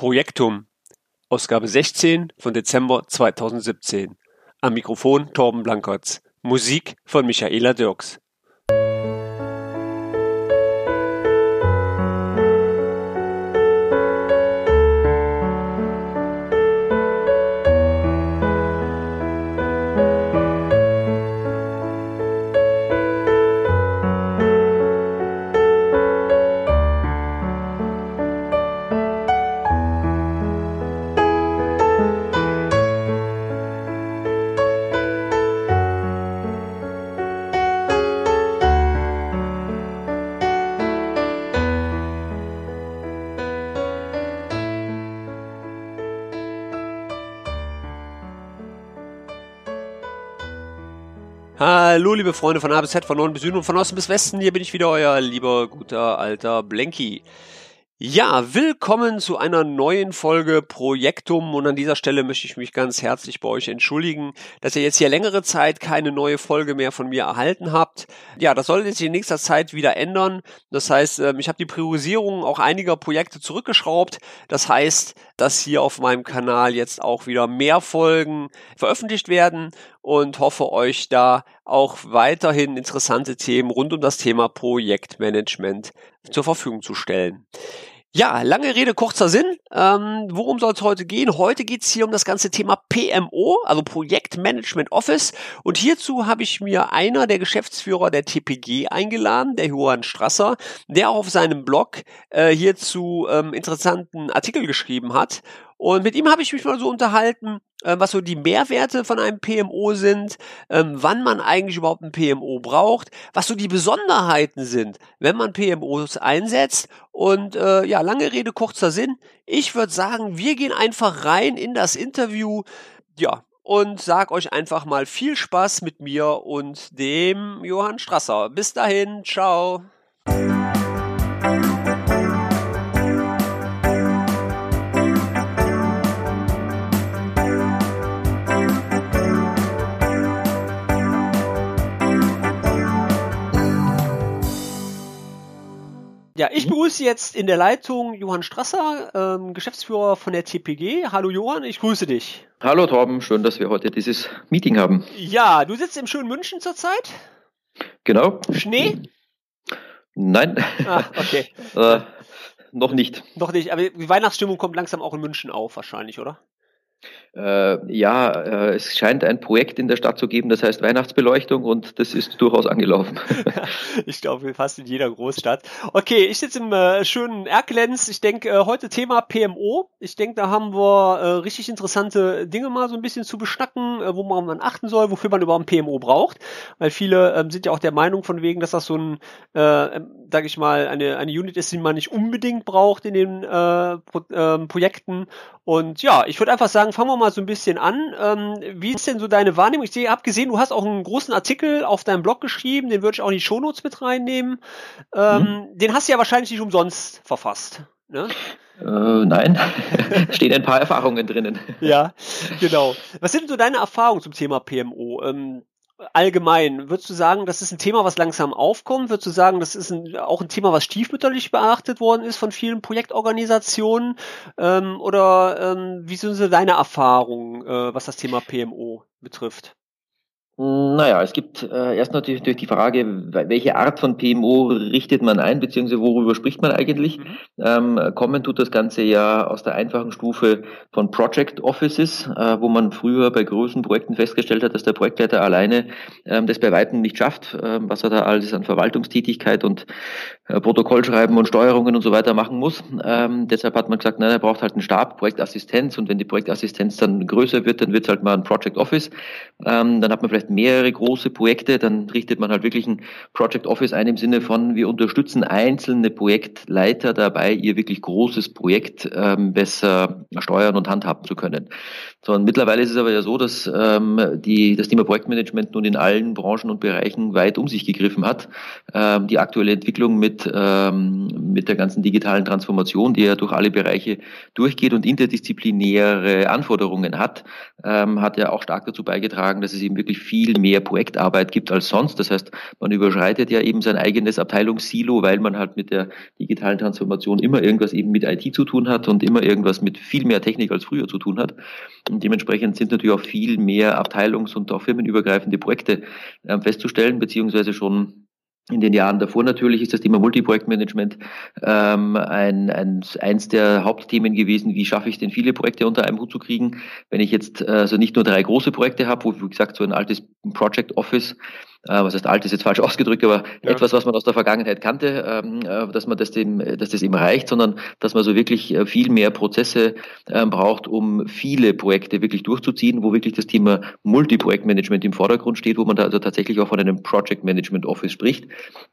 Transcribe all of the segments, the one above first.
Projektum, Ausgabe 16 von Dezember 2017. Am Mikrofon Torben Blankertz. Musik von Michaela Dirks. Hallo, liebe Freunde von A bis Z, von Norden bis Süden und von Osten bis Westen. Hier bin ich wieder, euer lieber, guter, alter Blenky. Ja, willkommen zu einer neuen Folge Projektum und an dieser Stelle möchte ich mich ganz herzlich bei euch entschuldigen, dass ihr jetzt hier längere Zeit keine neue Folge mehr von mir erhalten habt. Ja, das soll sich in nächster Zeit wieder ändern. Das heißt, ähm, ich habe die Priorisierung auch einiger Projekte zurückgeschraubt. Das heißt, dass hier auf meinem Kanal jetzt auch wieder mehr Folgen veröffentlicht werden und hoffe euch da auch weiterhin interessante Themen rund um das Thema Projektmanagement zur Verfügung zu stellen. Ja, lange Rede, kurzer Sinn. Ähm, worum soll es heute gehen? Heute geht es hier um das ganze Thema PMO, also Projektmanagement Office. Und hierzu habe ich mir einer der Geschäftsführer der TPG eingeladen, der Johann Strasser, der auch auf seinem Blog äh, hierzu ähm, interessanten Artikel geschrieben hat. Und mit ihm habe ich mich mal so unterhalten, äh, was so die Mehrwerte von einem PMO sind, ähm, wann man eigentlich überhaupt ein PMO braucht, was so die Besonderheiten sind, wenn man PMOs einsetzt. Und äh, ja, lange Rede, kurzer Sinn. Ich würde sagen, wir gehen einfach rein in das Interview. Ja, und sag euch einfach mal viel Spaß mit mir und dem Johann Strasser. Bis dahin, ciao. Ja, ich mhm. begrüße jetzt in der Leitung Johann Strasser, ähm, Geschäftsführer von der TPG. Hallo Johann, ich grüße dich. Hallo Torben, schön, dass wir heute dieses Meeting haben. Ja, du sitzt im schönen München zurzeit? Genau. Schnee? Nein. Ah, okay. äh, noch nicht. Noch nicht, aber die Weihnachtsstimmung kommt langsam auch in München auf, wahrscheinlich, oder? Äh, ja, äh, es scheint ein Projekt in der Stadt zu geben, das heißt Weihnachtsbeleuchtung und das ist durchaus angelaufen. ich glaube, fast in jeder Großstadt. Okay, ich sitze im äh, schönen Erkelenz. Ich denke, äh, heute Thema PMO. Ich denke, da haben wir äh, richtig interessante Dinge mal so ein bisschen zu beschnacken, äh, wo man achten soll, wofür man überhaupt ein PMO braucht. Weil viele ähm, sind ja auch der Meinung von wegen, dass das so ein, äh, ähm, sag ich mal, eine, eine Unit ist, die man nicht unbedingt braucht in den äh, Pro ähm, Projekten. Und ja, ich würde einfach sagen, fangen wir mal so ein bisschen an. Ähm, wie ist denn so deine Wahrnehmung? Ich sehe, hab gesehen, du hast auch einen großen Artikel auf deinem Blog geschrieben, den würde ich auch in die Shownotes mit reinnehmen. Ähm, mhm. Den hast du ja wahrscheinlich nicht umsonst verfasst. Ne? Äh, nein, stehen ein paar Erfahrungen drinnen. Ja, genau. Was sind so deine Erfahrungen zum Thema PMO? Ähm, allgemein, würdest du sagen, das ist ein Thema, was langsam aufkommt? Würdest du sagen, das ist ein, auch ein Thema, was stiefmütterlich beachtet worden ist von vielen Projektorganisationen? Ähm, oder ähm, wie sind so deine Erfahrungen, äh, was das Thema PMO betrifft? Naja, es gibt äh, erst natürlich die Frage, welche Art von PMO richtet man ein, beziehungsweise worüber spricht man eigentlich. Mhm. Ähm, kommen tut das Ganze ja aus der einfachen Stufe von Project Offices, äh, wo man früher bei großen Projekten festgestellt hat, dass der Projektleiter alleine ähm, das bei Weitem nicht schafft, äh, was er da alles an Verwaltungstätigkeit und Protokollschreiben und Steuerungen und so weiter machen muss. Ähm, deshalb hat man gesagt, nein, er braucht halt einen Stab, Projektassistenz und wenn die Projektassistenz dann größer wird, dann wird es halt mal ein Project Office. Ähm, dann hat man vielleicht mehrere große Projekte, dann richtet man halt wirklich ein Project Office ein im Sinne von, wir unterstützen einzelne Projektleiter dabei, ihr wirklich großes Projekt ähm, besser steuern und handhaben zu können. So, und mittlerweile ist es aber ja so, dass ähm, die, das Thema Projektmanagement nun in allen Branchen und Bereichen weit um sich gegriffen hat. Ähm, die aktuelle Entwicklung mit mit, ähm, mit der ganzen digitalen Transformation, die ja durch alle Bereiche durchgeht und interdisziplinäre Anforderungen hat, ähm, hat ja auch stark dazu beigetragen, dass es eben wirklich viel mehr Projektarbeit gibt als sonst. Das heißt, man überschreitet ja eben sein eigenes Abteilungssilo, weil man halt mit der digitalen Transformation immer irgendwas eben mit IT zu tun hat und immer irgendwas mit viel mehr Technik als früher zu tun hat. Und dementsprechend sind natürlich auch viel mehr abteilungs- und auch firmenübergreifende Projekte äh, festzustellen, beziehungsweise schon in den Jahren davor natürlich ist das Thema Multiprojektmanagement ähm, ein, ein, eins der Hauptthemen gewesen. Wie schaffe ich denn viele Projekte unter einem Hut zu kriegen? Wenn ich jetzt also nicht nur drei große Projekte habe, wo wie gesagt so ein altes Project Office äh, was heißt alt, ist jetzt falsch ausgedrückt, aber ja. etwas, was man aus der Vergangenheit kannte, ähm, äh, dass man das dem, dass das eben reicht, sondern dass man so wirklich äh, viel mehr Prozesse ähm, braucht, um viele Projekte wirklich durchzuziehen, wo wirklich das Thema Multiprojektmanagement im Vordergrund steht, wo man da also tatsächlich auch von einem Project Management Office spricht,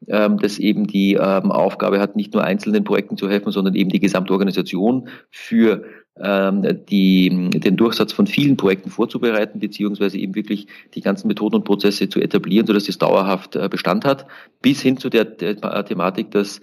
ähm, das eben die Aufgabe hat, nicht nur einzelnen Projekten zu helfen, sondern eben die Gesamtorganisation für ähm, die, den Durchsatz von vielen Projekten vorzubereiten, beziehungsweise eben wirklich die ganzen Methoden und Prozesse zu etablieren, sodass es dauerhaft äh, Bestand hat, bis hin zu der, der Thematik, dass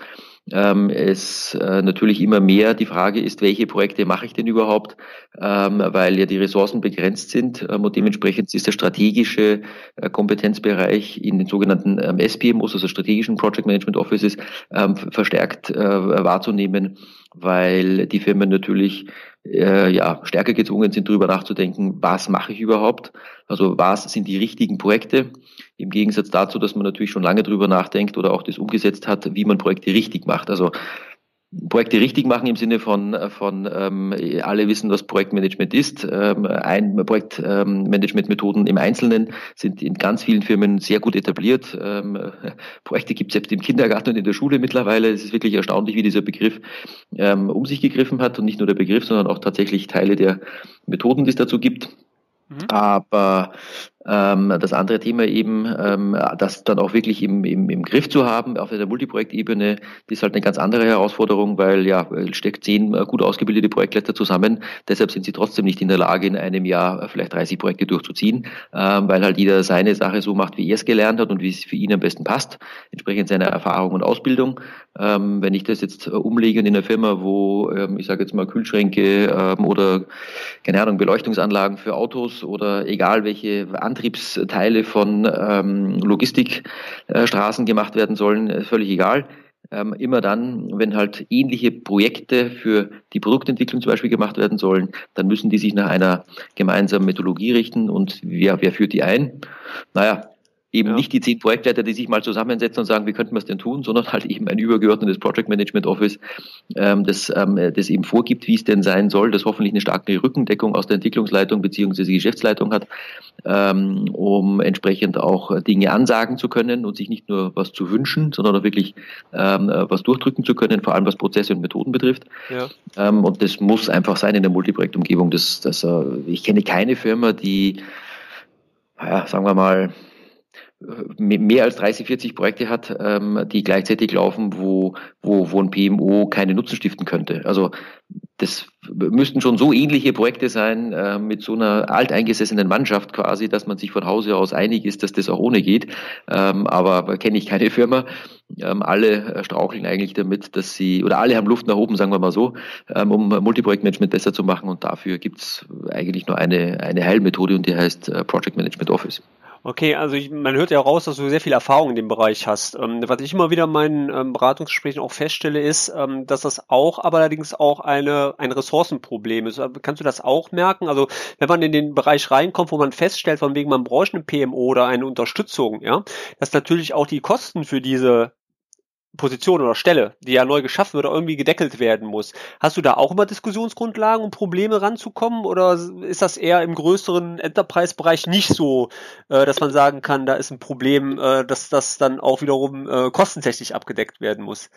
ähm, es äh, natürlich immer mehr die Frage ist, welche Projekte mache ich denn überhaupt, ähm, weil ja die Ressourcen begrenzt sind ähm, und dementsprechend ist der strategische äh, Kompetenzbereich in den sogenannten ähm, SPMOs, also strategischen Project Management Offices, ähm, verstärkt äh, wahrzunehmen, weil die Firmen natürlich äh, ja, stärker gezwungen sind, darüber nachzudenken, was mache ich überhaupt? Also was sind die richtigen Projekte? Im Gegensatz dazu, dass man natürlich schon lange darüber nachdenkt oder auch das umgesetzt hat, wie man Projekte richtig macht. Also Projekte richtig machen im Sinne von, von ähm, alle wissen, was Projektmanagement ist. Ähm, ein Projektmanagementmethoden ähm, im Einzelnen sind in ganz vielen Firmen sehr gut etabliert. Ähm, Projekte gibt es selbst im Kindergarten und in der Schule mittlerweile. Es ist wirklich erstaunlich, wie dieser Begriff ähm, um sich gegriffen hat und nicht nur der Begriff, sondern auch tatsächlich Teile der Methoden, die es dazu gibt. Mhm. Aber das andere Thema eben, ähm, das dann auch wirklich im, im, im Griff zu haben auf der Multiprojektebene, ist halt eine ganz andere Herausforderung, weil ja, steckt zehn äh, gut ausgebildete Projektleiter zusammen. Deshalb sind sie trotzdem nicht in der Lage, in einem Jahr vielleicht 30 Projekte durchzuziehen, ähm, weil halt jeder seine Sache so macht, wie er es gelernt hat und wie es für ihn am besten passt, entsprechend seiner Erfahrung und Ausbildung. Ähm, wenn ich das jetzt äh, umlege in einer Firma, wo ähm, ich sage jetzt mal Kühlschränke ähm, oder keine Ahnung Beleuchtungsanlagen für Autos oder egal welche Antriebsteile von ähm, Logistikstraßen gemacht werden sollen, äh, völlig egal. Ähm, immer dann, wenn halt ähnliche Projekte für die Produktentwicklung zum Beispiel gemacht werden sollen, dann müssen die sich nach einer gemeinsamen Methodologie richten und wer, wer führt die ein? Naja, Eben ja. nicht die zehn Projektleiter, die sich mal zusammensetzen und sagen, wie könnten wir es denn tun, sondern halt eben ein übergeordnetes Project Management Office, ähm, das, ähm, das eben vorgibt, wie es denn sein soll, das hoffentlich eine starke Rückendeckung aus der Entwicklungsleitung beziehungsweise Geschäftsleitung hat, ähm, um entsprechend auch Dinge ansagen zu können und sich nicht nur was zu wünschen, sondern auch wirklich ähm, was durchdrücken zu können, vor allem was Prozesse und Methoden betrifft. Ja. Ähm, und das muss einfach sein in der Multiprojektumgebung. Das, das, äh, ich kenne keine Firma, die, ja, sagen wir mal, mehr als 30, 40 Projekte hat, ähm, die gleichzeitig laufen, wo, wo, wo ein PMO keine Nutzen stiften könnte. Also das müssten schon so ähnliche Projekte sein äh, mit so einer alteingesessenen Mannschaft quasi, dass man sich von Hause aus einig ist, dass das auch ohne geht. Ähm, aber kenne ich keine Firma. Ähm, alle straucheln eigentlich damit, dass sie, oder alle haben Luft nach oben, sagen wir mal so, ähm, um Multiprojektmanagement besser zu machen. Und dafür gibt's eigentlich nur eine, eine Heilmethode und die heißt äh, Project Management Office. Okay, also ich, man hört ja raus, dass du sehr viel Erfahrung in dem Bereich hast. Ähm, was ich immer wieder in meinen ähm, Beratungsgesprächen auch feststelle, ist, ähm, dass das auch, aber allerdings auch eine, ein Ressourcenproblem ist. Kannst du das auch merken? Also wenn man in den Bereich reinkommt, wo man feststellt, von wegen man braucht eine PMO oder eine Unterstützung, ja, dass natürlich auch die Kosten für diese Position oder Stelle, die ja neu geschaffen wird, irgendwie gedeckelt werden muss. Hast du da auch immer Diskussionsgrundlagen, um Probleme ranzukommen? Oder ist das eher im größeren Enterprise-Bereich nicht so, äh, dass man sagen kann, da ist ein Problem, äh, dass das dann auch wiederum äh, kostentechnisch abgedeckt werden muss?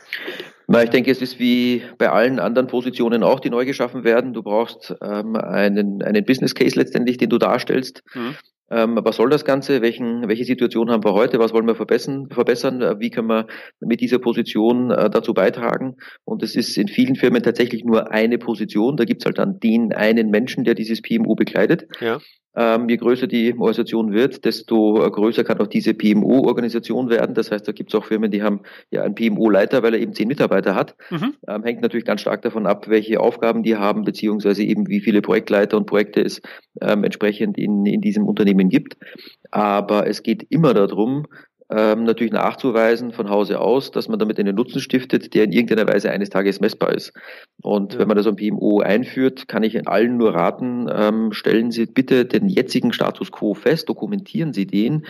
Na, ich denke, es ist wie bei allen anderen Positionen auch, die neu geschaffen werden. Du brauchst ähm, einen, einen Business Case letztendlich, den du darstellst. Mhm. Ähm, was soll das Ganze? Welchen, welche Situation haben wir heute? Was wollen wir verbessern? verbessern? Äh, wie können wir mit dieser Position äh, dazu beitragen? Und es ist in vielen Firmen tatsächlich nur eine Position. Da gibt's halt dann den einen Menschen, der dieses PMO bekleidet. Ja. Ähm, je größer die Organisation wird, desto größer kann auch diese PMO-Organisation werden. Das heißt, da gibt es auch Firmen, die haben ja einen PMO-Leiter, weil er eben zehn Mitarbeiter hat. Mhm. Ähm, hängt natürlich ganz stark davon ab, welche Aufgaben die haben, beziehungsweise eben wie viele Projektleiter und Projekte es ähm, entsprechend in, in diesem Unternehmen gibt. Aber es geht immer darum, ähm, natürlich nachzuweisen von Hause aus, dass man damit einen Nutzen stiftet, der in irgendeiner Weise eines Tages messbar ist. Und ja. wenn man das am PMO einführt, kann ich allen nur raten, ähm, stellen Sie bitte den jetzigen Status quo fest, dokumentieren Sie den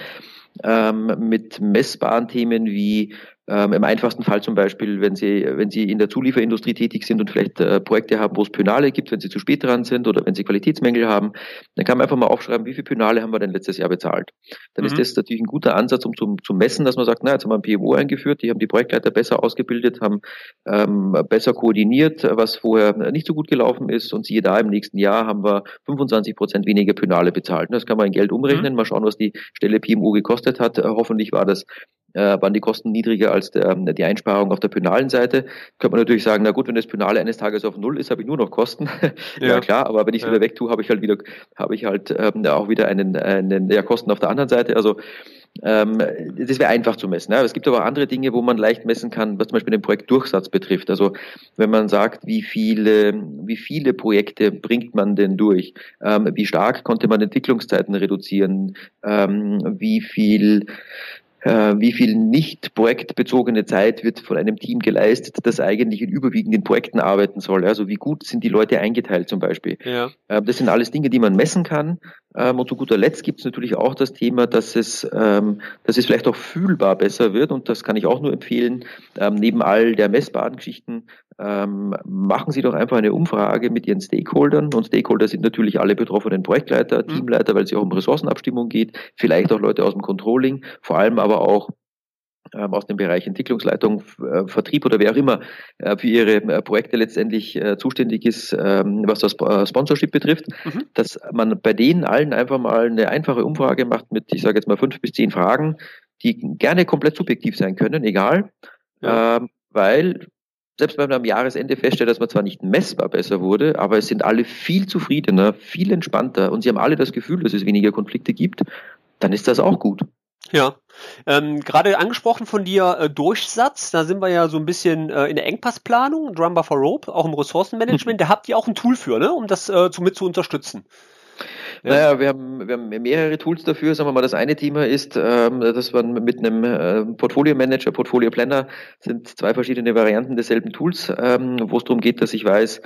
ähm, mit messbaren Themen wie ähm, Im einfachsten Fall zum Beispiel, wenn Sie, wenn Sie in der Zulieferindustrie tätig sind und vielleicht äh, Projekte haben, wo es Pönale gibt, wenn Sie zu spät dran sind oder wenn Sie Qualitätsmängel haben, dann kann man einfach mal aufschreiben, wie viel Pönale haben wir denn letztes Jahr bezahlt. Dann mhm. ist das natürlich ein guter Ansatz, um zu, zu messen, dass man sagt, na, jetzt haben wir ein PMO eingeführt, die haben die Projektleiter besser ausgebildet, haben ähm, besser koordiniert, was vorher nicht so gut gelaufen ist und siehe da, im nächsten Jahr haben wir 25 Prozent weniger Pönale bezahlt. Das kann man in Geld umrechnen, mhm. mal schauen, was die Stelle PMO gekostet hat. Äh, hoffentlich war das waren die Kosten niedriger als der, die Einsparung auf der penalen Seite. Könnte man natürlich sagen, na gut, wenn das Penale eines Tages auf Null ist, habe ich nur noch Kosten. Ja, ja klar, aber wenn ich es ja. wieder wegtue, habe ich halt wieder, habe ich halt ähm, auch wieder einen, einen ja, Kosten auf der anderen Seite. Also ähm, das wäre einfach zu messen. Ja. Es gibt aber andere Dinge, wo man leicht messen kann, was zum Beispiel den Projektdurchsatz betrifft. Also wenn man sagt, wie viele, wie viele Projekte bringt man denn durch? Ähm, wie stark konnte man Entwicklungszeiten reduzieren? Ähm, wie viel äh, wie viel nicht projektbezogene Zeit wird von einem Team geleistet, das eigentlich in überwiegenden Projekten arbeiten soll. Also wie gut sind die Leute eingeteilt zum Beispiel. Ja. Ähm, das sind alles Dinge, die man messen kann. Ähm, und zu guter Letzt gibt es natürlich auch das Thema, dass es, ähm, dass es vielleicht auch fühlbar besser wird. Und das kann ich auch nur empfehlen. Neben all der messbaren Geschichten ähm, machen Sie doch einfach eine Umfrage mit Ihren Stakeholdern. Und Stakeholder sind natürlich alle betroffenen Projektleiter, mhm. Teamleiter, weil es ja auch um Ressourcenabstimmung geht, vielleicht auch Leute aus dem Controlling, vor allem aber auch ähm, aus dem Bereich Entwicklungsleitung, äh, Vertrieb oder wer auch immer äh, für ihre äh, Projekte letztendlich zuständig ist, ähm, was das Sponsorship betrifft, mhm. dass man bei denen allen einfach mal eine einfache Umfrage macht mit, ich sage jetzt mal fünf bis zehn Fragen, die gerne komplett subjektiv sein können, egal, ja. ähm, weil selbst wenn man am Jahresende feststellt, dass man zwar nicht messbar besser wurde, aber es sind alle viel zufriedener, viel entspannter und sie haben alle das Gefühl, dass es weniger Konflikte gibt, dann ist das auch gut. Ja, ähm, gerade angesprochen von dir äh, Durchsatz, da sind wir ja so ein bisschen äh, in der Engpassplanung, Drumber for Rope, auch im Ressourcenmanagement, da habt ihr auch ein Tool für, ne, um das äh, zu, mit zu unterstützen. Ja. Naja, wir haben, wir haben mehrere Tools dafür. Sagen wir mal, das eine Thema ist, ähm, dass man mit einem äh, Portfolio Manager, Portfolio Planner sind zwei verschiedene Varianten desselben Tools, ähm, wo es darum geht, dass ich weiß,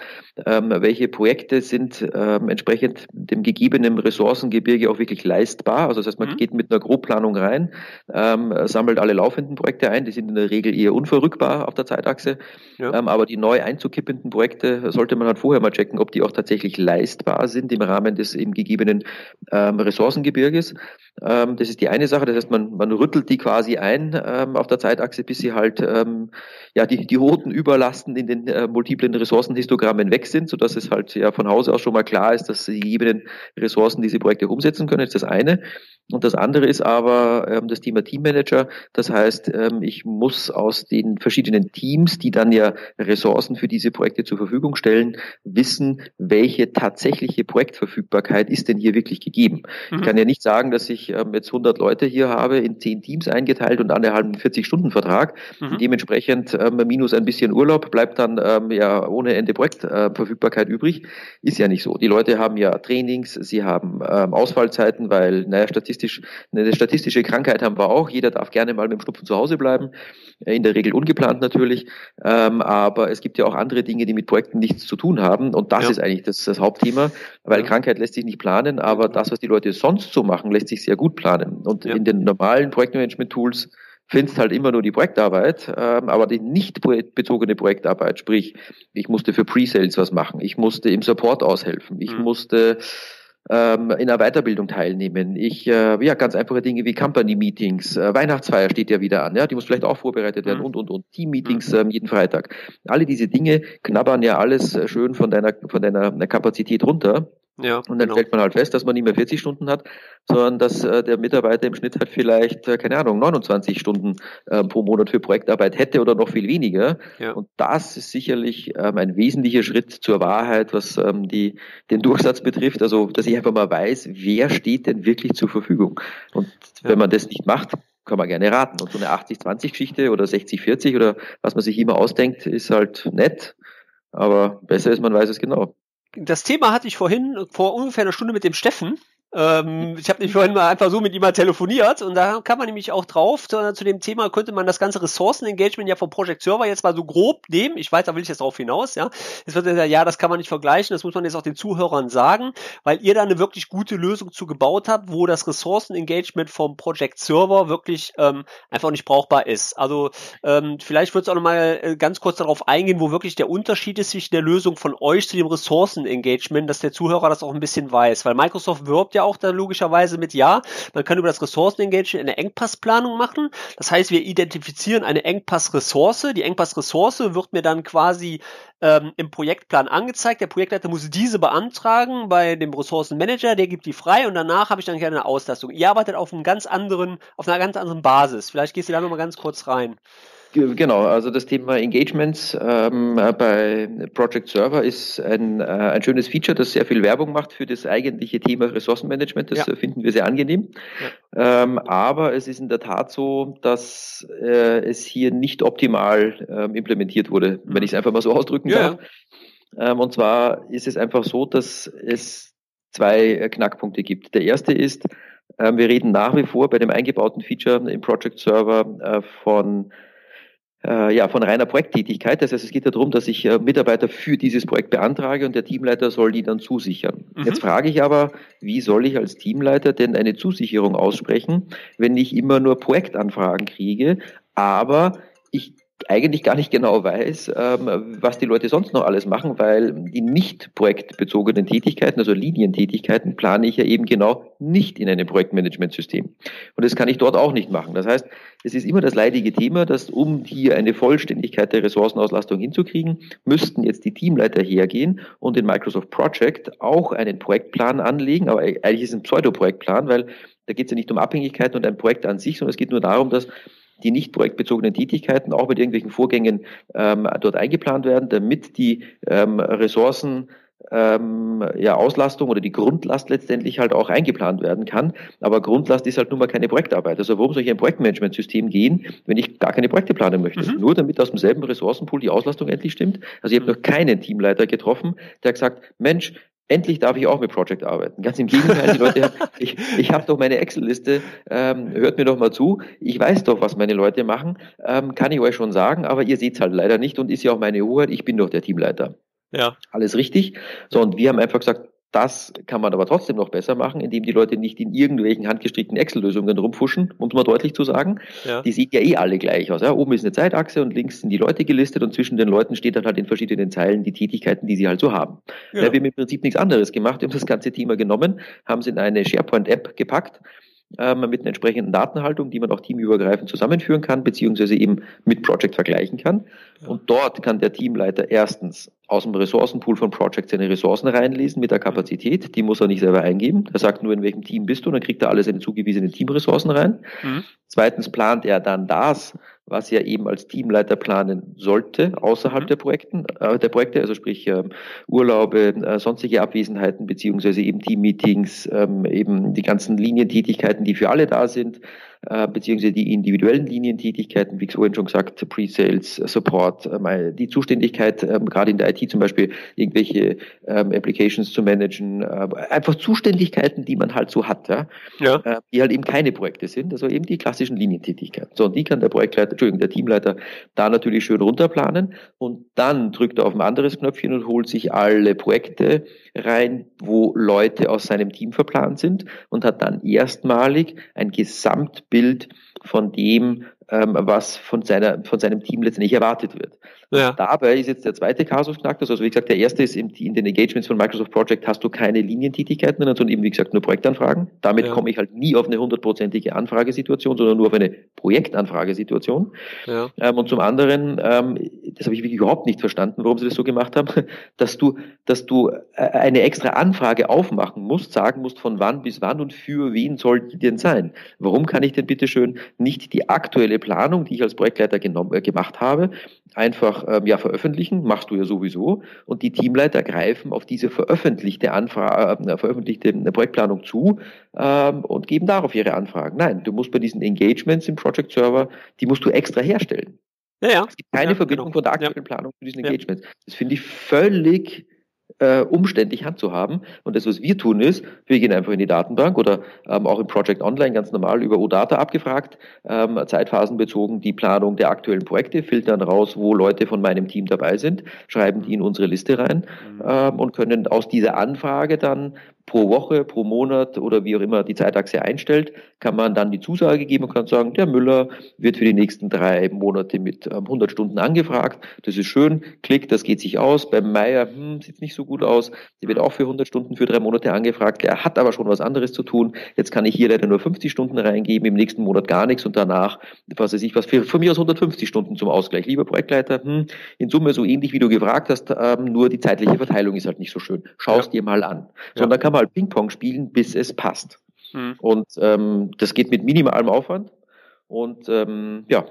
ähm, welche Projekte sind ähm, entsprechend dem gegebenen Ressourcengebirge auch wirklich leistbar. Also das heißt, man mhm. geht mit einer Grobplanung rein, ähm, sammelt alle laufenden Projekte ein, die sind in der Regel eher unverrückbar auf der Zeitachse, ja. ähm, aber die neu einzukippenden Projekte sollte man halt vorher mal checken, ob die auch tatsächlich leistbar sind im Rahmen des eben gegebenen ähm, Ressourcengebirges. Ähm, das ist die eine Sache, das heißt, man, man rüttelt die quasi ein ähm, auf der Zeitachse, bis sie halt ähm, ja die, die roten Überlasten in den äh, multiplen Ressourcenhistogrammen weg sind, sodass es halt ja von Hause aus schon mal klar ist, dass die gegebenen Ressourcen diese Projekte umsetzen können. Das ist das eine. Und das andere ist aber ähm, das Thema Teammanager. Das heißt, ähm, ich muss aus den verschiedenen Teams, die dann ja Ressourcen für diese Projekte zur Verfügung stellen, wissen, welche tatsächliche Projektverfügbarkeit ist denn hier wirklich gegeben. Mhm. Ich kann ja nicht sagen, dass ich ähm, jetzt 100 Leute hier habe, in 10 Teams eingeteilt und alle haben einen 40-Stunden-Vertrag. Mhm. Dementsprechend ähm, minus ein bisschen Urlaub bleibt dann ähm, ja ohne Ende Projektverfügbarkeit äh, übrig. Ist ja nicht so. Die Leute haben ja Trainings, sie haben ähm, Ausfallzeiten, weil, naja, statistisch statistisch, eine statistische Krankheit haben wir auch. Jeder darf gerne mal mit dem Schnupfen zu Hause bleiben. Äh, in der Regel ungeplant natürlich. Ähm, aber es gibt ja auch andere Dinge, die mit Projekten nichts zu tun haben. Und das ja. ist eigentlich das, das Hauptthema, weil ja. Krankheit lässt sich nicht planen, aber das, was die Leute sonst so machen, lässt sich sehr gut planen. Und ja. in den normalen Projektmanagement-Tools findest halt immer nur die Projektarbeit, ähm, aber die nicht bezogene Projektarbeit, sprich, ich musste für Pre-Sales was machen, ich musste im Support aushelfen, ich mhm. musste ähm, in einer Weiterbildung teilnehmen. Ich, äh, ja, ganz einfache Dinge wie Company-Meetings, äh, Weihnachtsfeier steht ja wieder an, ja, die muss vielleicht auch vorbereitet werden mhm. und, und, und, Team-Meetings mhm. ähm, jeden Freitag. Alle diese Dinge knabbern ja alles äh, schön von deiner, von deiner Kapazität runter. Ja, und dann genau. stellt man halt fest, dass man nicht mehr 40 Stunden hat, sondern dass äh, der Mitarbeiter im Schnitt halt vielleicht, äh, keine Ahnung, 29 Stunden äh, pro Monat für Projektarbeit hätte oder noch viel weniger. Ja. Und das ist sicherlich ähm, ein wesentlicher Schritt zur Wahrheit, was ähm, die, den Durchsatz betrifft. Also, dass ich einfach mal weiß, wer steht denn wirklich zur Verfügung. Und ja. wenn man das nicht macht, kann man gerne raten. Und so eine 80-20-Geschichte oder 60-40 oder was man sich immer ausdenkt, ist halt nett. Aber besser ist, man weiß es genau. Das Thema hatte ich vorhin vor ungefähr einer Stunde mit dem Steffen. Ähm, ich habe nämlich vorhin mal einfach so mit ihm mal telefoniert und da kam man nämlich auch drauf, zu, zu, dem Thema könnte man das ganze Ressourcenengagement ja vom Project Server jetzt mal so grob nehmen. Ich weiß, da will ich jetzt drauf hinaus, ja. Jetzt wird er ja, das kann man nicht vergleichen, das muss man jetzt auch den Zuhörern sagen, weil ihr da eine wirklich gute Lösung zu gebaut habt, wo das Ressourcenengagement vom Project Server wirklich ähm, einfach nicht brauchbar ist. Also ähm, vielleicht wird es auch nochmal äh, ganz kurz darauf eingehen, wo wirklich der Unterschied ist zwischen der Lösung von euch zu dem Ressourcenengagement, dass der Zuhörer das auch ein bisschen weiß, weil Microsoft wirbt ja auch da logischerweise mit Ja. Man kann über das Ressourcenengagement eine Engpassplanung machen. Das heißt, wir identifizieren eine Engpassressource. Die Engpassressource wird mir dann quasi ähm, im Projektplan angezeigt. Der Projektleiter muss diese beantragen bei dem Ressourcenmanager, der gibt die frei und danach habe ich dann gerne eine Auslastung. Ihr arbeitet auf einem ganz anderen, auf einer ganz anderen Basis. Vielleicht gehst du da nochmal ganz kurz rein. Genau, also das Thema Engagements ähm, bei Project Server ist ein, äh, ein schönes Feature, das sehr viel Werbung macht für das eigentliche Thema Ressourcenmanagement. Das ja. finden wir sehr angenehm. Ja. Ähm, aber es ist in der Tat so, dass äh, es hier nicht optimal ähm, implementiert wurde, wenn mhm. ich es einfach mal so ausdrücken ja. darf. Ähm, und zwar ist es einfach so, dass es zwei äh, Knackpunkte gibt. Der erste ist, äh, wir reden nach wie vor bei dem eingebauten Feature im Project Server äh, von äh, ja, von reiner Projekttätigkeit. Das heißt, es geht darum, dass ich äh, Mitarbeiter für dieses Projekt beantrage und der Teamleiter soll die dann zusichern. Mhm. Jetzt frage ich aber, wie soll ich als Teamleiter denn eine Zusicherung aussprechen, wenn ich immer nur Projektanfragen kriege, aber ich eigentlich gar nicht genau weiß, ähm, was die Leute sonst noch alles machen, weil die nicht projektbezogenen Tätigkeiten, also Linientätigkeiten, plane ich ja eben genau nicht in einem Projektmanagementsystem. Und das kann ich dort auch nicht machen. Das heißt, es ist immer das leidige Thema, dass um hier eine Vollständigkeit der Ressourcenauslastung hinzukriegen, müssten jetzt die Teamleiter hergehen und in Microsoft Project auch einen Projektplan anlegen, aber eigentlich ist es ein Pseudo-Projektplan, weil da geht es ja nicht um Abhängigkeiten und ein Projekt an sich, sondern es geht nur darum, dass die nicht projektbezogenen Tätigkeiten auch mit irgendwelchen Vorgängen ähm, dort eingeplant werden, damit die ähm, Ressourcen ähm, ja, Auslastung oder die Grundlast letztendlich halt auch eingeplant werden kann. Aber Grundlast ist halt nun mal keine Projektarbeit. Also warum soll ich ein Projektmanagementsystem gehen, wenn ich gar keine Projekte planen möchte? Mhm. Nur damit aus demselben Ressourcenpool die Auslastung endlich stimmt. Also ich habe noch keinen Teamleiter getroffen, der gesagt, Mensch, endlich darf ich auch mit Project arbeiten. Ganz im Gegenteil, die Leute, ich, ich habe doch meine Excel-Liste, ähm, hört mir doch mal zu, ich weiß doch, was meine Leute machen, ähm, kann ich euch schon sagen, aber ihr seht es halt leider nicht und ist ja auch meine Hoheit, ich bin doch der Teamleiter. Ja. Alles richtig. So, und wir haben einfach gesagt, das kann man aber trotzdem noch besser machen, indem die Leute nicht in irgendwelchen handgestrickten Excel-Lösungen rumfuschen, um es mal deutlich zu sagen. Ja. Die sehen ja eh alle gleich aus. Ja? Oben ist eine Zeitachse und links sind die Leute gelistet und zwischen den Leuten steht dann halt in verschiedenen Zeilen die Tätigkeiten, die sie halt so haben. Ja. Ja, wir haben im Prinzip nichts anderes gemacht. Wir haben das ganze Thema genommen, haben es in eine SharePoint-App gepackt ähm, mit einer entsprechenden Datenhaltung, die man auch teamübergreifend zusammenführen kann, beziehungsweise eben mit Project vergleichen kann. Ja. Und dort kann der Teamleiter erstens aus dem Ressourcenpool von Project seine Ressourcen reinlesen mit der Kapazität. Die muss er nicht selber eingeben. Er sagt nur, in welchem Team bist du, dann kriegt er alle seine zugewiesenen Teamressourcen rein. Mhm. Zweitens plant er dann das, was er eben als Teamleiter planen sollte, außerhalb mhm. der, Projekten, äh, der Projekte, also sprich äh, Urlaube, äh, sonstige Abwesenheiten, beziehungsweise eben Teammeetings, ähm, eben die ganzen Linientätigkeiten, die für alle da sind, äh, beziehungsweise die individuellen Linientätigkeiten, wie ich vorhin schon gesagt, Pre-Sales, Support, äh, die Zuständigkeit, äh, gerade in der IT zum Beispiel, irgendwelche ähm, Applications zu managen, äh, einfach Zuständigkeiten, die man halt so hat, ja, ja. Äh, die halt eben keine Projekte sind, also eben die klassischen Linientätigkeiten. So, und die kann der Projektleiter, Entschuldigung, der Teamleiter da natürlich schön runterplanen und dann drückt er auf ein anderes Knöpfchen und holt sich alle Projekte rein, wo Leute aus seinem Team verplant sind und hat dann erstmalig ein Gesamtbild von dem, ähm, was von, seiner, von seinem Team letztendlich erwartet wird. Ja. Dabei ist jetzt der zweite Kasus knackt. Also wie gesagt, der erste ist in, in den Engagements von Microsoft Project hast du keine Linientätigkeiten, sondern eben wie gesagt nur Projektanfragen. Damit ja. komme ich halt nie auf eine hundertprozentige Anfragesituation, sondern nur auf eine Projektanfragesituation. Ja. Ähm, und zum anderen, ähm, das habe ich wirklich überhaupt nicht verstanden, warum sie das so gemacht haben, dass du, dass du äh, eine extra Anfrage aufmachen musst, sagen musst, von wann bis wann und für wen soll die denn sein? Warum kann ich denn bitte schön nicht die aktuelle Planung, die ich als Projektleiter äh, gemacht habe, einfach ähm, ja veröffentlichen, machst du ja sowieso, und die Teamleiter greifen auf diese veröffentlichte Anfrage, äh, veröffentlichte Projektplanung zu ähm, und geben darauf ihre Anfragen. Nein, du musst bei diesen Engagements im Project Server, die musst du extra herstellen. Ja, ja. Es gibt keine ja, Verbindung genau. von der aktuellen ja. Planung zu diesen Engagements. Das finde ich völlig äh, umständlich handzuhaben. Und das, was wir tun, ist, wir gehen einfach in die Datenbank oder ähm, auch im Project Online ganz normal über OData abgefragt, ähm, zeitphasenbezogen die Planung der aktuellen Projekte, filtern raus, wo Leute von meinem Team dabei sind, schreiben die in unsere Liste rein mhm. ähm, und können aus dieser Anfrage dann pro Woche, pro Monat oder wie auch immer die Zeitachse einstellt, kann man dann die Zusage geben und kann sagen, der Müller wird für die nächsten drei Monate mit 100 ähm, Stunden angefragt. Das ist schön. Klick, das geht sich aus. Beim Meier hm, sieht nicht so gut aus. Der wird auch für 100 Stunden für drei Monate angefragt. Er hat aber schon was anderes zu tun. Jetzt kann ich hier leider nur 50 Stunden reingeben, im nächsten Monat gar nichts und danach, was weiß ich, was für, von mir aus 150 Stunden zum Ausgleich. Lieber Projektleiter, hm, in Summe so ähnlich wie du gefragt hast, ähm, nur die zeitliche Verteilung ist halt nicht so schön. Schau es ja. dir mal an. So, ja. Kann man halt Ping-Pong spielen, bis es passt. Mhm. Und ähm, das geht mit minimalem Aufwand. Und ähm, ja,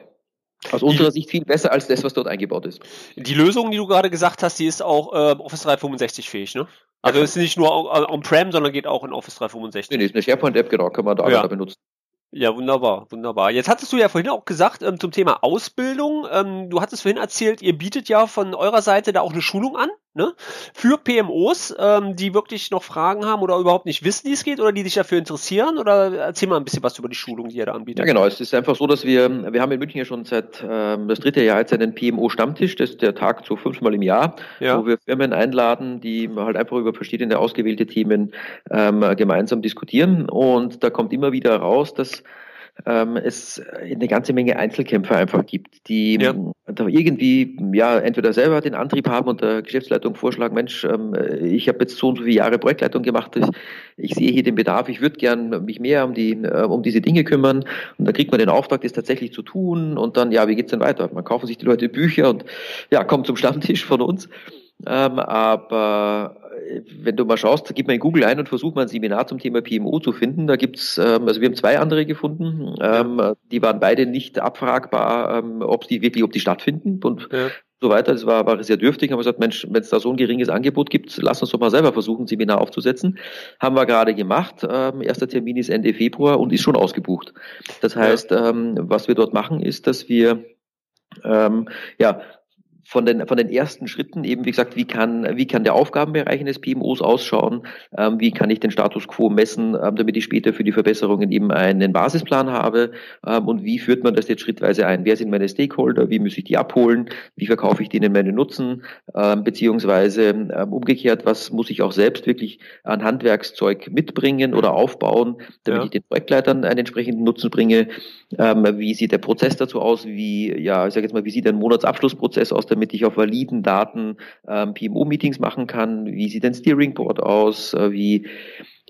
aus unserer Sicht viel besser als das, was dort eingebaut ist. Die Lösung, die du gerade gesagt hast, die ist auch äh, Office 365 fähig, ne? Also es ist nicht nur on-prem, sondern geht auch in Office 365. Nee, nee ist eine SharePoint-App, genau, kann man da ja. benutzen. Ja, wunderbar, wunderbar. Jetzt hattest du ja vorhin auch gesagt ähm, zum Thema Ausbildung. Ähm, du hattest vorhin erzählt, ihr bietet ja von eurer Seite da auch eine Schulung an, ne? Für PMOs, ähm, die wirklich noch Fragen haben oder überhaupt nicht wissen, wie es geht oder die sich dafür interessieren. Oder erzähl mal ein bisschen was über die Schulung, die ihr da anbietet. Ja, genau. Es ist einfach so, dass wir, wir haben in München ja schon seit ähm, das dritte Jahr jetzt einen PMO-Stammtisch. Das ist der Tag so fünfmal im Jahr, ja. wo wir Firmen einladen, die halt einfach über verschiedene ausgewählte Themen ähm, gemeinsam diskutieren. Und da kommt immer wieder raus, dass ähm, es eine ganze Menge Einzelkämpfer einfach gibt, die ja. da irgendwie ja entweder selber den Antrieb haben und der Geschäftsleitung vorschlagen, Mensch, ähm, ich habe jetzt so und so viele Jahre Projektleitung gemacht, ich, ich sehe hier den Bedarf, ich würde gern mich mehr um die äh, um diese Dinge kümmern und dann kriegt man den Auftrag, das tatsächlich zu tun und dann ja, wie geht's denn weiter? Man kaufen sich die Leute Bücher und ja, kommt zum Stammtisch von uns. Ähm, aber wenn du mal schaust, gib mal in Google ein und versuch mal ein Seminar zum Thema PMO zu finden. Da gibt's, ähm, also wir haben zwei andere gefunden, ähm, ja. die waren beide nicht abfragbar, ähm, ob die wirklich, ob die stattfinden und ja. so weiter. Das war, war sehr dürftig. Haben wir gesagt, Mensch, wenn es da so ein geringes Angebot gibt, lass uns doch mal selber versuchen, ein Seminar aufzusetzen. Haben wir gerade gemacht. Ähm, erster Termin ist Ende Februar und ist schon ausgebucht. Das heißt, ja. ähm, was wir dort machen, ist, dass wir ähm, ja, von den, von den ersten Schritten eben, wie gesagt, wie kann, wie kann der Aufgabenbereich eines PMOs ausschauen, ähm, wie kann ich den Status quo messen, ähm, damit ich später für die Verbesserungen eben einen Basisplan habe ähm, und wie führt man das jetzt schrittweise ein? Wer sind meine Stakeholder? Wie muss ich die abholen? Wie verkaufe ich denen meine Nutzen? Ähm, beziehungsweise ähm, umgekehrt, was muss ich auch selbst wirklich an Handwerkszeug mitbringen oder aufbauen, damit ja. ich den Projektleitern einen entsprechenden Nutzen bringe? Ähm, wie sieht der Prozess dazu aus? Wie, ja, ich sage jetzt mal, wie sieht ein Monatsabschlussprozess aus, damit ich auf validen Daten ähm, PMO-Meetings machen kann? Wie sieht ein Steering Board aus? Äh, wie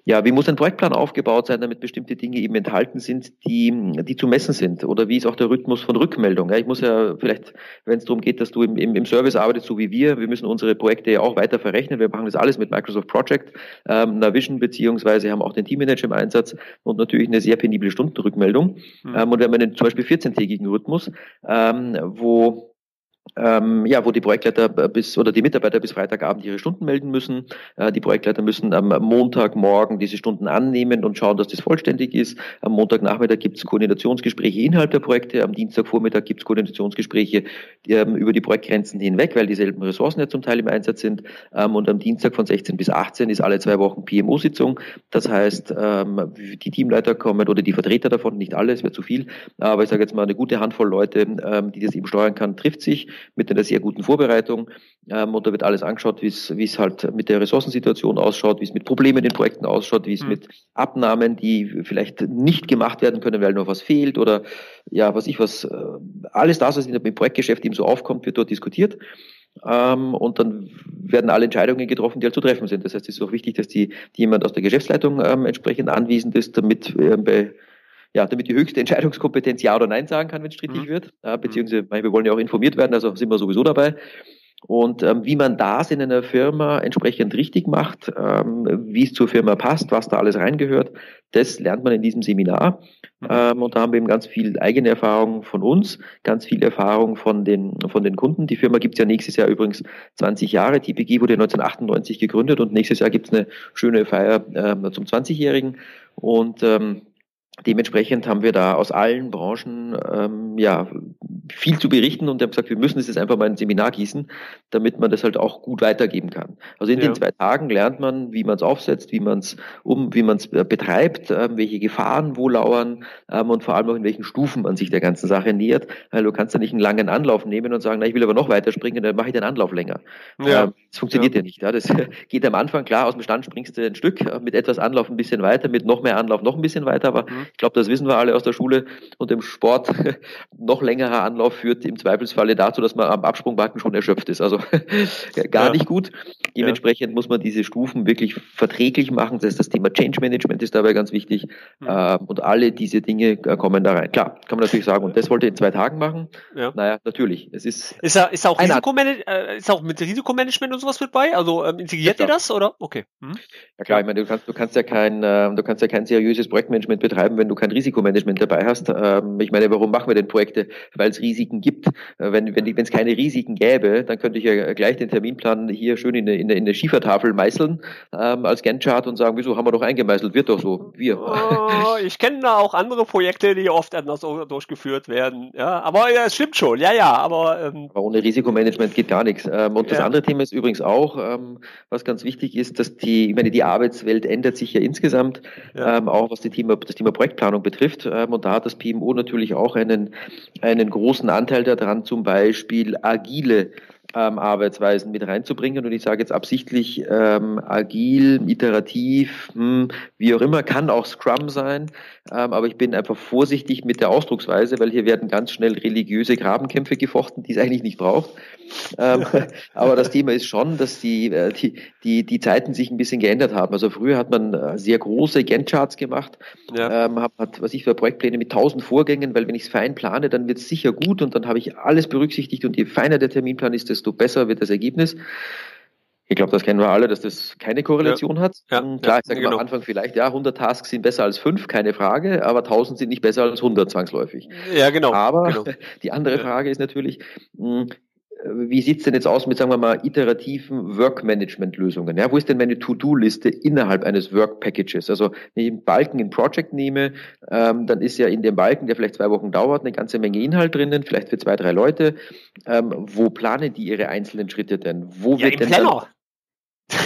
ja, wie muss ein Projektplan aufgebaut sein, damit bestimmte Dinge eben enthalten sind, die, die zu messen sind? Oder wie ist auch der Rhythmus von Rückmeldung? Ja, ich muss ja vielleicht, wenn es darum geht, dass du im, im, im, Service arbeitest, so wie wir, wir müssen unsere Projekte ja auch weiter verrechnen. Wir machen das alles mit Microsoft Project, ähm, Navision, beziehungsweise haben auch den Teammanager im Einsatz und natürlich eine sehr penible Stundenrückmeldung. Mhm. Ähm, und wir haben einen zum Beispiel 14-tägigen Rhythmus, ähm, wo ähm, ja, wo die Projektleiter bis oder die Mitarbeiter bis Freitagabend ihre Stunden melden müssen. Äh, die Projektleiter müssen am Montagmorgen diese Stunden annehmen und schauen, dass das vollständig ist. Am Montagnachmittag gibt es Koordinationsgespräche innerhalb der Projekte. Am Dienstagvormittag gibt es Koordinationsgespräche die, ähm, über die Projektgrenzen hinweg, weil dieselben Ressourcen ja zum Teil im Einsatz sind. Ähm, und am Dienstag von 16 bis 18 ist alle zwei Wochen PMO-Sitzung. Das heißt, ähm, die Teamleiter kommen oder die Vertreter davon, nicht alle, es wäre zu viel, aber ich sage jetzt mal eine gute Handvoll Leute, ähm, die das eben steuern kann, trifft sich mit einer sehr guten Vorbereitung. Ähm, und da wird alles angeschaut, wie es halt mit der Ressourcensituation ausschaut, wie es mit Problemen in Projekten ausschaut, wie es mhm. mit Abnahmen, die vielleicht nicht gemacht werden können, weil noch was fehlt oder ja, was ich was, äh, alles das, was in dem Projektgeschäft eben so aufkommt, wird dort diskutiert. Ähm, und dann werden alle Entscheidungen getroffen, die halt zu treffen sind. Das heißt, es ist auch wichtig, dass die, die jemand aus der Geschäftsleitung ähm, entsprechend anwesend ist, damit äh, bei ja, damit die höchste Entscheidungskompetenz Ja oder Nein sagen kann, wenn es strittig mhm. wird. Äh, beziehungsweise, wir wollen ja auch informiert werden, also sind wir sowieso dabei. Und ähm, wie man das in einer Firma entsprechend richtig macht, ähm, wie es zur Firma passt, was da alles reingehört, das lernt man in diesem Seminar. Mhm. Ähm, und da haben wir eben ganz viel eigene Erfahrung von uns, ganz viel Erfahrung von den, von den Kunden. Die Firma gibt es ja nächstes Jahr übrigens 20 Jahre. TPG wurde 1998 gegründet und nächstes Jahr gibt es eine schöne Feier ähm, zum 20-Jährigen. Und ähm, Dementsprechend haben wir da aus allen Branchen ähm, ja viel zu berichten und haben gesagt, wir müssen es jetzt einfach mal in ein Seminar gießen, damit man das halt auch gut weitergeben kann. Also in ja. den zwei Tagen lernt man, wie man es aufsetzt, wie man es um, wie man es äh, betreibt, äh, welche Gefahren wo lauern ähm, und vor allem auch in welchen Stufen man sich der ganzen Sache nähert. Weil du kannst ja nicht einen langen Anlauf nehmen und sagen, na, ich will aber noch weiter springen, dann mache ich den Anlauf länger. Ja. Ähm, das funktioniert ja. ja nicht. Ja. Das geht am Anfang klar, aus dem Stand springst du ein Stück, äh, mit etwas Anlauf ein bisschen weiter, mit noch mehr Anlauf noch ein bisschen weiter, aber mhm. Ich glaube, das wissen wir alle aus der Schule und im Sport. Noch längerer Anlauf führt im Zweifelsfalle dazu, dass man am Absprungbacken schon erschöpft ist. Also gar ja. nicht gut. Dementsprechend ja. muss man diese Stufen wirklich verträglich machen. Das, heißt, das Thema Change Management ist dabei ganz wichtig. Mhm. und alle diese Dinge äh, kommen da rein. Klar, kann man natürlich sagen, und das wollte ich in zwei Tagen machen. Ja. Naja, natürlich. Es ist, ist, ist, auch äh, ist auch mit Risikomanagement und sowas mit bei? Also ähm, integriert ihr das oder? Okay. Mhm. Ja klar, ich meine, du kannst, du kannst ja kein, äh, du kannst ja kein seriöses Projektmanagement betreiben, wenn du kein Risikomanagement dabei hast. Ähm, ich meine, warum machen wir denn Projekte? Weil es Risiken gibt. Äh, wenn wenn es keine Risiken gäbe, dann könnte ich ja gleich den Terminplan hier schön in, in, in eine Schiefertafel meißeln ähm, als Gantt-Chart und sagen, wieso haben wir doch eingemeißelt? Wird doch so. Wir. Oh, ich kenne da auch andere Projekte, die oft anders durchgeführt werden. Ja, aber ja, es stimmt schon. Ja, ja, aber, ähm, aber ohne Risikomanagement geht gar nichts. Ähm, und das ja. andere Thema ist übrigens auch, ähm, was ganz wichtig ist, dass die, ich meine, die Arbeitswelt ändert sich ja insgesamt, ja. Ähm, auch was die Thema, das Thema Projektplanung betrifft. Ähm, und da hat das PMO natürlich auch einen, einen großen Anteil daran, zum Beispiel agile ähm, Arbeitsweisen mit reinzubringen. Und ich sage jetzt absichtlich ähm, agil, iterativ, hm, wie auch immer, kann auch Scrum sein. Ähm, aber ich bin einfach vorsichtig mit der Ausdrucksweise, weil hier werden ganz schnell religiöse Grabenkämpfe gefochten, die es eigentlich nicht braucht. Ähm, aber das Thema ist schon, dass die, äh, die, die, die Zeiten sich ein bisschen geändert haben. Also früher hat man äh, sehr große Gantt-Charts gemacht, ja. ähm, hat, hat, was ich für Projektpläne mit tausend Vorgängen, weil wenn ich es fein plane, dann wird es sicher gut und dann habe ich alles berücksichtigt und je feiner der Terminplan ist, desto besser wird das Ergebnis. Ich glaube, das kennen wir alle, dass das keine Korrelation ja. hat. Ja. Klar, ich sage genau. am Anfang vielleicht, ja, 100 Tasks sind besser als 5, keine Frage, aber 1000 sind nicht besser als 100 zwangsläufig. Ja, genau. Aber genau. die andere Frage ist natürlich, hm, wie sieht's denn jetzt aus mit, sagen wir mal, iterativen Work-Management-Lösungen? Ja, wo ist denn meine To-Do-Liste innerhalb eines Work-Packages? Also, wenn ich einen Balken in Project nehme, ähm, dann ist ja in dem Balken, der vielleicht zwei Wochen dauert, eine ganze Menge Inhalt drinnen, vielleicht für zwei, drei Leute. Ähm, wo planen die ihre einzelnen Schritte denn? Wo ja, wird denn Planner.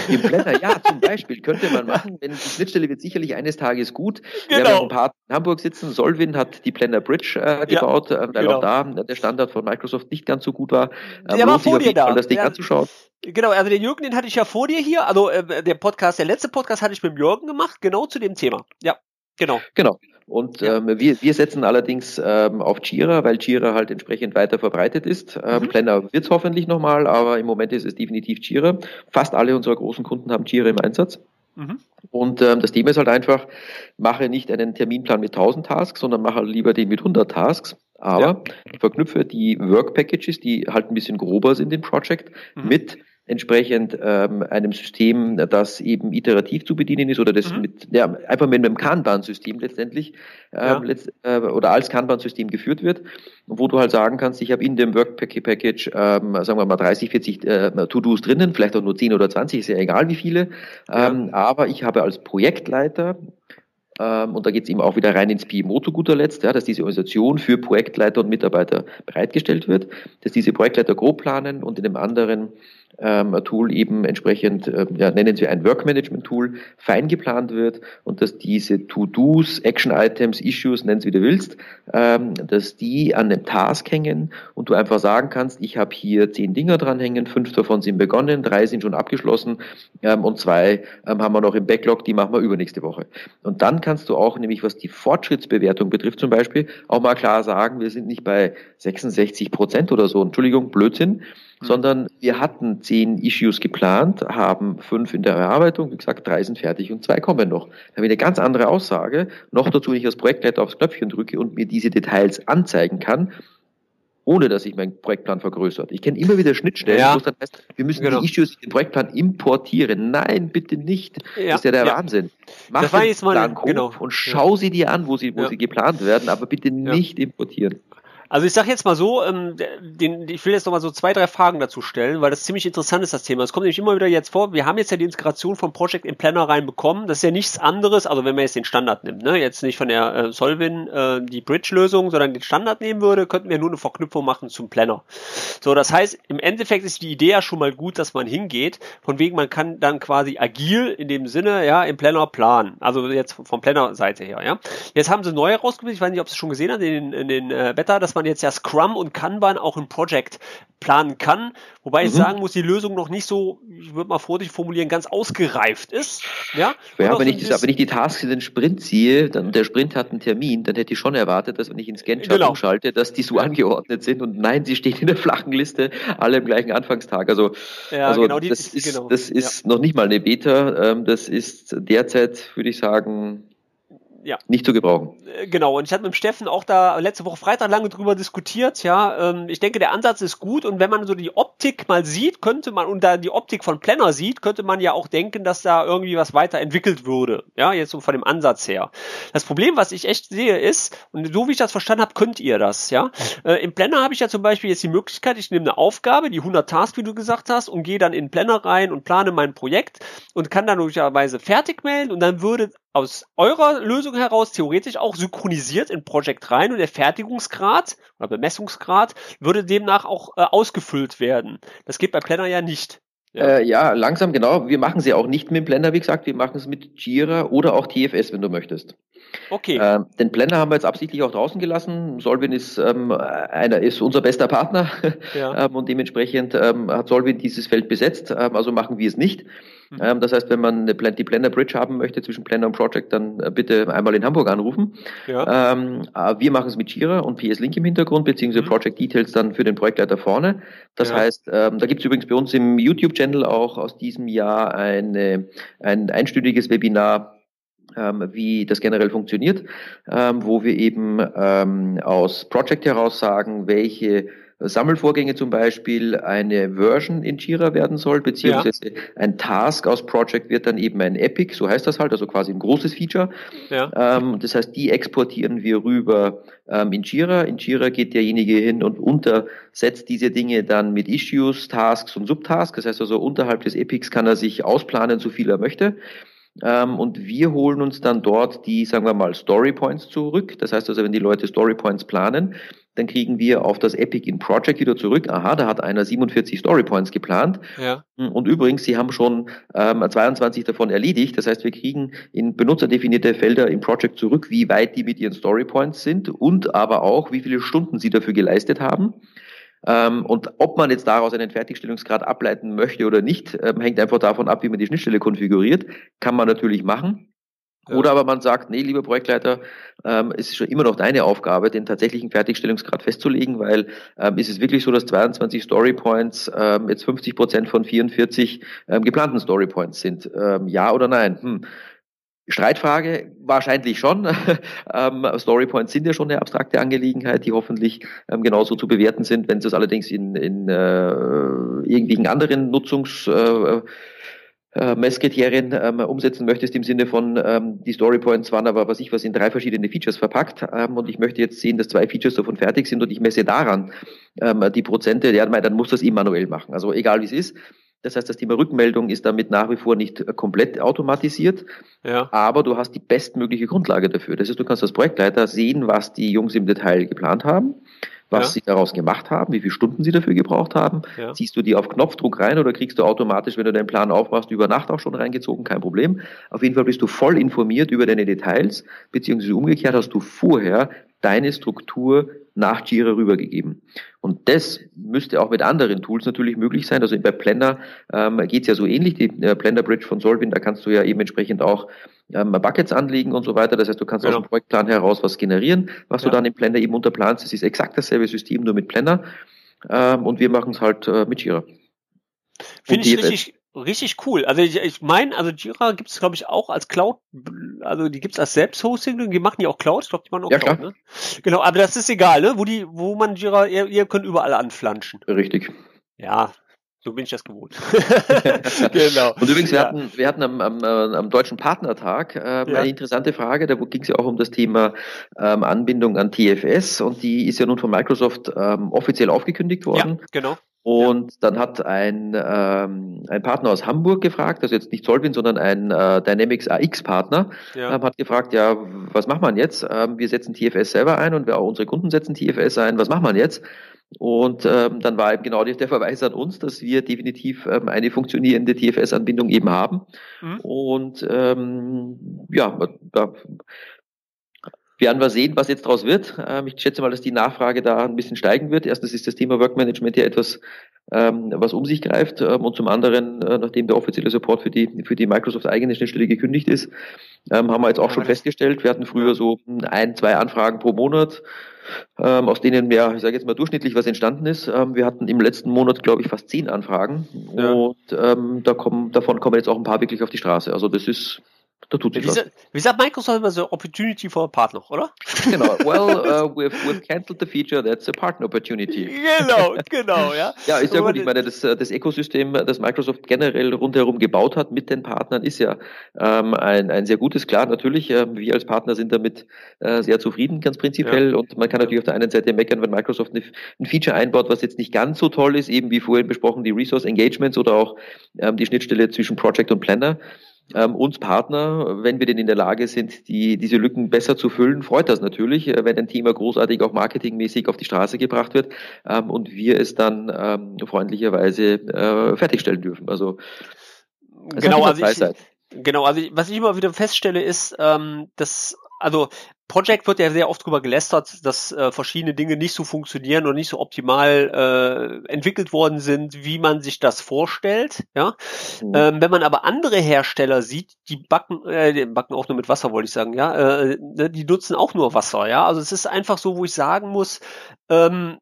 Im Planner, ja, zum Beispiel, könnte man machen. Denn die Schnittstelle wird sicherlich eines Tages gut. Genau. Wir haben ein paar in Hamburg sitzen. Solvin hat die Planner Bridge äh, gebaut, ja, äh, weil genau. auch da äh, der Standard von Microsoft nicht ganz so gut war. Ähm, der war vor dir da. Das Ding ja. anzuschauen. Genau, also den Jürgen, den hatte ich ja vor dir hier. Also äh, der Podcast, der letzte Podcast hatte ich mit dem Jürgen gemacht, genau zu dem Thema. Ja, genau. Genau. Und ja. ähm, wir, wir setzen allerdings ähm, auf Jira, weil Jira halt entsprechend weiter verbreitet ist. Ähm, mhm. Planner wird es hoffentlich nochmal, aber im Moment ist es definitiv Jira. Fast alle unserer großen Kunden haben Jira im Einsatz. Mhm. Und ähm, das Thema ist halt einfach, mache nicht einen Terminplan mit 1000 Tasks, sondern mache lieber den mit 100 Tasks. Aber ja. verknüpfe die Work Packages, die halt ein bisschen grober sind im Project, mhm. mit entsprechend ähm, einem System, das eben iterativ zu bedienen ist oder das mhm. mit, ja, einfach mit einem Kanban-System letztendlich ähm, ja. letzt, äh, oder als Kanban-System geführt wird, wo du halt sagen kannst, ich habe in dem Work Package, ähm, sagen wir mal 30, 40 äh, To-Dos drinnen, vielleicht auch nur 10 oder 20, ist ja egal wie viele, ähm, ja. aber ich habe als Projektleiter ähm, und da geht es eben auch wieder rein ins PMO zu guter Letzt, ja, dass diese Organisation für Projektleiter und Mitarbeiter bereitgestellt wird, dass diese Projektleiter grob planen und in dem anderen ähm, Tool eben entsprechend, äh, ja, nennen Sie ein Work-Management-Tool, fein geplant wird und dass diese To-Dos, Action-Items, Issues, nennen Sie wie du willst, ähm, dass die an dem Task hängen und du einfach sagen kannst, ich habe hier zehn Dinger dranhängen, fünf davon sind begonnen, drei sind schon abgeschlossen ähm, und zwei ähm, haben wir noch im Backlog, die machen wir übernächste Woche. Und dann kannst du auch, nämlich was die Fortschrittsbewertung betrifft zum Beispiel, auch mal klar sagen, wir sind nicht bei 66 Prozent oder so, Entschuldigung, Blödsinn. Sondern wir hatten zehn Issues geplant, haben fünf in der Erarbeitung, wie gesagt, drei sind fertig und zwei kommen noch. Da habe ich eine ganz andere Aussage, noch dazu, wenn ich als Projektleiter aufs Knöpfchen drücke und mir diese Details anzeigen kann, ohne dass ich meinen Projektplan vergrößert. Ich kenne immer wieder Schnittstellen, ja. wo es dann heißt, wir müssen genau. die Issues in den Projektplan importieren. Nein, bitte nicht. Ja. Das ist ja der ja. Wahnsinn. Mach das Plan mal, genau. und schau sie dir an, wo sie, wo sie geplant werden, aber bitte nicht importieren. Also ich sage jetzt mal so, ähm, den, ich will jetzt noch mal so zwei, drei Fragen dazu stellen, weil das ziemlich interessant ist, das Thema. Es kommt nämlich immer wieder jetzt vor, wir haben jetzt ja die Integration von Project in Planner reinbekommen. Das ist ja nichts anderes, also wenn man jetzt den Standard nimmt, ne? jetzt nicht von der äh, Solvin äh, die Bridge-Lösung, sondern den Standard nehmen würde, könnten wir nur eine Verknüpfung machen zum Planner. So, das heißt, im Endeffekt ist die Idee ja schon mal gut, dass man hingeht, von wegen man kann dann quasi agil in dem Sinne, ja, im Planner planen. Also jetzt vom Planner-Seite her, ja. Jetzt haben sie neu herausgefunden, ich weiß nicht, ob Sie es schon gesehen haben, in, in den äh, Beta, dass man man jetzt ja Scrum und Kanban auch im Project planen kann. Wobei mhm. ich sagen muss, die Lösung noch nicht so, ich würde mal vorsichtig formulieren, ganz ausgereift ist. Ja, ja wenn, ich das, wenn ich die Tasks in den Sprint ziehe, dann der Sprint hat einen Termin, dann hätte ich schon erwartet, dass wenn ich ins Gantt-Chart genau. umschalte, dass die so angeordnet sind und nein, sie stehen in der flachen Liste, alle im gleichen Anfangstag. Also, ja, also genau, das ist, genau. das ist ja. noch nicht mal eine Beta, ähm, das ist derzeit, würde ich sagen, ja. nicht zu gebrauchen. Äh, genau, und ich hatte mit dem Steffen auch da letzte Woche Freitag lange drüber diskutiert, ja. Ähm, ich denke, der Ansatz ist gut und wenn man so die Optik mal sieht, könnte man, und da die Optik von Planner sieht, könnte man ja auch denken, dass da irgendwie was weiterentwickelt würde. Ja, jetzt so von dem Ansatz her. Das Problem, was ich echt sehe, ist, und so wie ich das verstanden habe, könnt ihr das, ja. Äh, Im Planner habe ich ja zum Beispiel jetzt die Möglichkeit, ich nehme eine Aufgabe, die 100 Tasks, wie du gesagt hast, und gehe dann in den Planner rein und plane mein Projekt und kann dann möglicherweise fertig melden und dann würde aus eurer Lösung heraus theoretisch auch synchronisiert in Project rein und der Fertigungsgrad oder Bemessungsgrad würde demnach auch äh, ausgefüllt werden. Das geht bei Planner ja nicht. Ja. Äh, ja, langsam, genau. Wir machen sie auch nicht mit Blender, wie gesagt. Wir machen es mit Jira oder auch TFS, wenn du möchtest. Okay. Äh, den Blender haben wir jetzt absichtlich auch draußen gelassen. Solvin ist, ähm, einer, ist unser bester Partner ja. ähm, und dementsprechend ähm, hat Solvin dieses Feld besetzt. Ähm, also machen wir es nicht. Mhm. Ähm, das heißt, wenn man eine, die Blender Bridge haben möchte zwischen Blender und Project, dann äh, bitte einmal in Hamburg anrufen. Ja. Ähm, äh, wir machen es mit Jira und PS Link im Hintergrund, beziehungsweise mhm. Project Details dann für den Projektleiter vorne. Das ja. heißt, ähm, da gibt es übrigens bei uns im YouTube-Channel auch aus diesem Jahr eine, ein einstündiges Webinar ähm, wie das generell funktioniert, ähm, wo wir eben ähm, aus Project heraus sagen, welche Sammelvorgänge zum Beispiel eine Version in Jira werden soll, beziehungsweise ja. ein Task aus Project wird dann eben ein Epic, so heißt das halt, also quasi ein großes Feature. Ja. Ähm, das heißt, die exportieren wir rüber ähm, in Jira. In Jira geht derjenige hin und untersetzt diese Dinge dann mit Issues, Tasks und Subtasks. Das heißt also, unterhalb des Epics kann er sich ausplanen, so viel er möchte. Ähm, und wir holen uns dann dort die, sagen wir mal, Story Points zurück. Das heißt also, wenn die Leute Story Points planen, dann kriegen wir auf das Epic in Project wieder zurück. Aha, da hat einer 47 Story Points geplant. Ja. Und übrigens, sie haben schon ähm, 22 davon erledigt. Das heißt, wir kriegen in benutzerdefinierte Felder im Project zurück, wie weit die mit ihren Story Points sind und aber auch, wie viele Stunden sie dafür geleistet haben. Ähm, und ob man jetzt daraus einen Fertigstellungsgrad ableiten möchte oder nicht, ähm, hängt einfach davon ab, wie man die Schnittstelle konfiguriert. Kann man natürlich machen. Oder aber man sagt, nee, lieber Projektleiter, ähm, es ist schon immer noch deine Aufgabe, den tatsächlichen Fertigstellungsgrad festzulegen, weil ähm, ist es wirklich so, dass 22 Storypoints ähm, jetzt 50 Prozent von 44 ähm, geplanten Storypoints sind? Ähm, ja oder nein? Hm. Streitfrage wahrscheinlich schon. ähm, Storypoints sind ja schon eine abstrakte Angelegenheit, die hoffentlich ähm, genauso zu bewerten sind. Wenn es allerdings in, in äh, irgendwelchen anderen Nutzungs äh, äh, Messkriterien ähm, umsetzen möchtest im Sinne von ähm, die Storypoints waren aber was ich was in drei verschiedene Features verpackt ähm, und ich möchte jetzt sehen, dass zwei Features davon fertig sind und ich messe daran ähm, die Prozente, ja, dann muss das eben manuell machen. Also egal wie es ist. Das heißt, das Thema Rückmeldung ist damit nach wie vor nicht äh, komplett automatisiert, ja. aber du hast die bestmögliche Grundlage dafür. Das heißt, du kannst als Projektleiter sehen, was die Jungs im Detail geplant haben. Was ja. sie daraus gemacht haben, wie viele Stunden sie dafür gebraucht haben. Ja. Ziehst du die auf Knopfdruck rein oder kriegst du automatisch, wenn du deinen Plan aufmachst, über Nacht auch schon reingezogen, kein Problem. Auf jeden Fall bist du voll informiert über deine Details, beziehungsweise umgekehrt hast du vorher deine Struktur nach Jira rübergegeben. Und das müsste auch mit anderen Tools natürlich möglich sein. Also bei Blender ähm, geht es ja so ähnlich. Die äh, Blender Bridge von Solvin, da kannst du ja eben entsprechend auch ähm, Buckets anlegen und so weiter. Das heißt, du kannst genau. aus dem Projektplan heraus was generieren, was ja. du dann im Blender eben unterplanst. Das ist exakt dasselbe System, nur mit Blender. Ähm, und wir machen es halt äh, mit Jira. Finde ich richtig, richtig cool. Also ich, ich meine, also Jira gibt es, glaube ich, auch als Cloud, also die gibt es als Selbsthosting, die machen die auch Cloud, ich glaube, die machen auch ja, Cloud, klar. ne? Genau, aber das ist egal, ne? Wo die, wo man Jira, ihr, ihr könnt überall anflanschen. Richtig. Ja, so bin ich das gewohnt. genau. Und übrigens, wir ja. hatten, wir hatten am, am, äh, am Deutschen Partnertag ähm, ja. eine interessante Frage, da ging es ja auch um das Thema ähm, Anbindung an TFS und die ist ja nun von Microsoft ähm, offiziell aufgekündigt worden. Ja, genau. Und ja. dann hat ein, ähm, ein Partner aus Hamburg gefragt, also jetzt nicht Solvin, sondern ein äh, Dynamics AX-Partner, ja. ähm, hat gefragt, ja, was macht man jetzt? Ähm, wir setzen TFS selber ein und wir auch unsere Kunden setzen TFS ein, was macht man jetzt? Und ähm, dann war eben genau der Verweis an uns, dass wir definitiv ähm, eine funktionierende TFS-Anbindung eben haben. Mhm. Und ähm, ja, da werden wir sehen, was jetzt daraus wird. Ähm, ich schätze mal, dass die Nachfrage da ein bisschen steigen wird. Erstens ist das Thema Workmanagement ja etwas, ähm, was um sich greift. Ähm, und zum anderen, äh, nachdem der offizielle Support für die, für die Microsoft eigene Schnittstelle gekündigt ist, haben wir jetzt auch schon festgestellt, wir hatten früher so ein, zwei Anfragen pro Monat, aus denen mehr, ich sage jetzt mal durchschnittlich was entstanden ist. wir hatten im letzten Monat, glaube ich, fast zehn Anfragen. Ja. Und da kommen, davon kommen jetzt auch ein paar wirklich auf die Straße. Also das ist da tut sich wie, was. Wie sagt Microsoft immer so Opportunity for a Partner, oder? Genau. Well, uh, we've, we've cancelled the feature, that's a partner opportunity. Genau, genau, ja. ja, ist ja gut. Ich meine, das, das Ökosystem, das Microsoft generell rundherum gebaut hat mit den Partnern, ist ja ähm, ein, ein sehr gutes. Klar, natürlich, äh, wir als Partner sind damit äh, sehr zufrieden, ganz prinzipiell. Ja. Und man kann natürlich auf der einen Seite meckern, wenn Microsoft eine, ein Feature einbaut, was jetzt nicht ganz so toll ist, eben wie vorhin besprochen, die Resource Engagements oder auch ähm, die Schnittstelle zwischen Project und Planner ähm, uns Partner, wenn wir denn in der Lage sind, die, diese Lücken besser zu füllen, freut das natürlich, äh, wenn ein Thema großartig auch marketingmäßig auf die Straße gebracht wird ähm, und wir es dann ähm, freundlicherweise äh, fertigstellen dürfen. Also genau, also ich, genau, also ich, was ich immer wieder feststelle ist, ähm, dass also Project wird ja sehr oft darüber gelästert, dass äh, verschiedene Dinge nicht so funktionieren und nicht so optimal äh, entwickelt worden sind, wie man sich das vorstellt. Ja, mhm. ähm, wenn man aber andere Hersteller sieht, die backen, äh, die backen auch nur mit Wasser, wollte ich sagen. Ja, äh, die nutzen auch nur Wasser. Ja, also es ist einfach so, wo ich sagen muss. Ähm,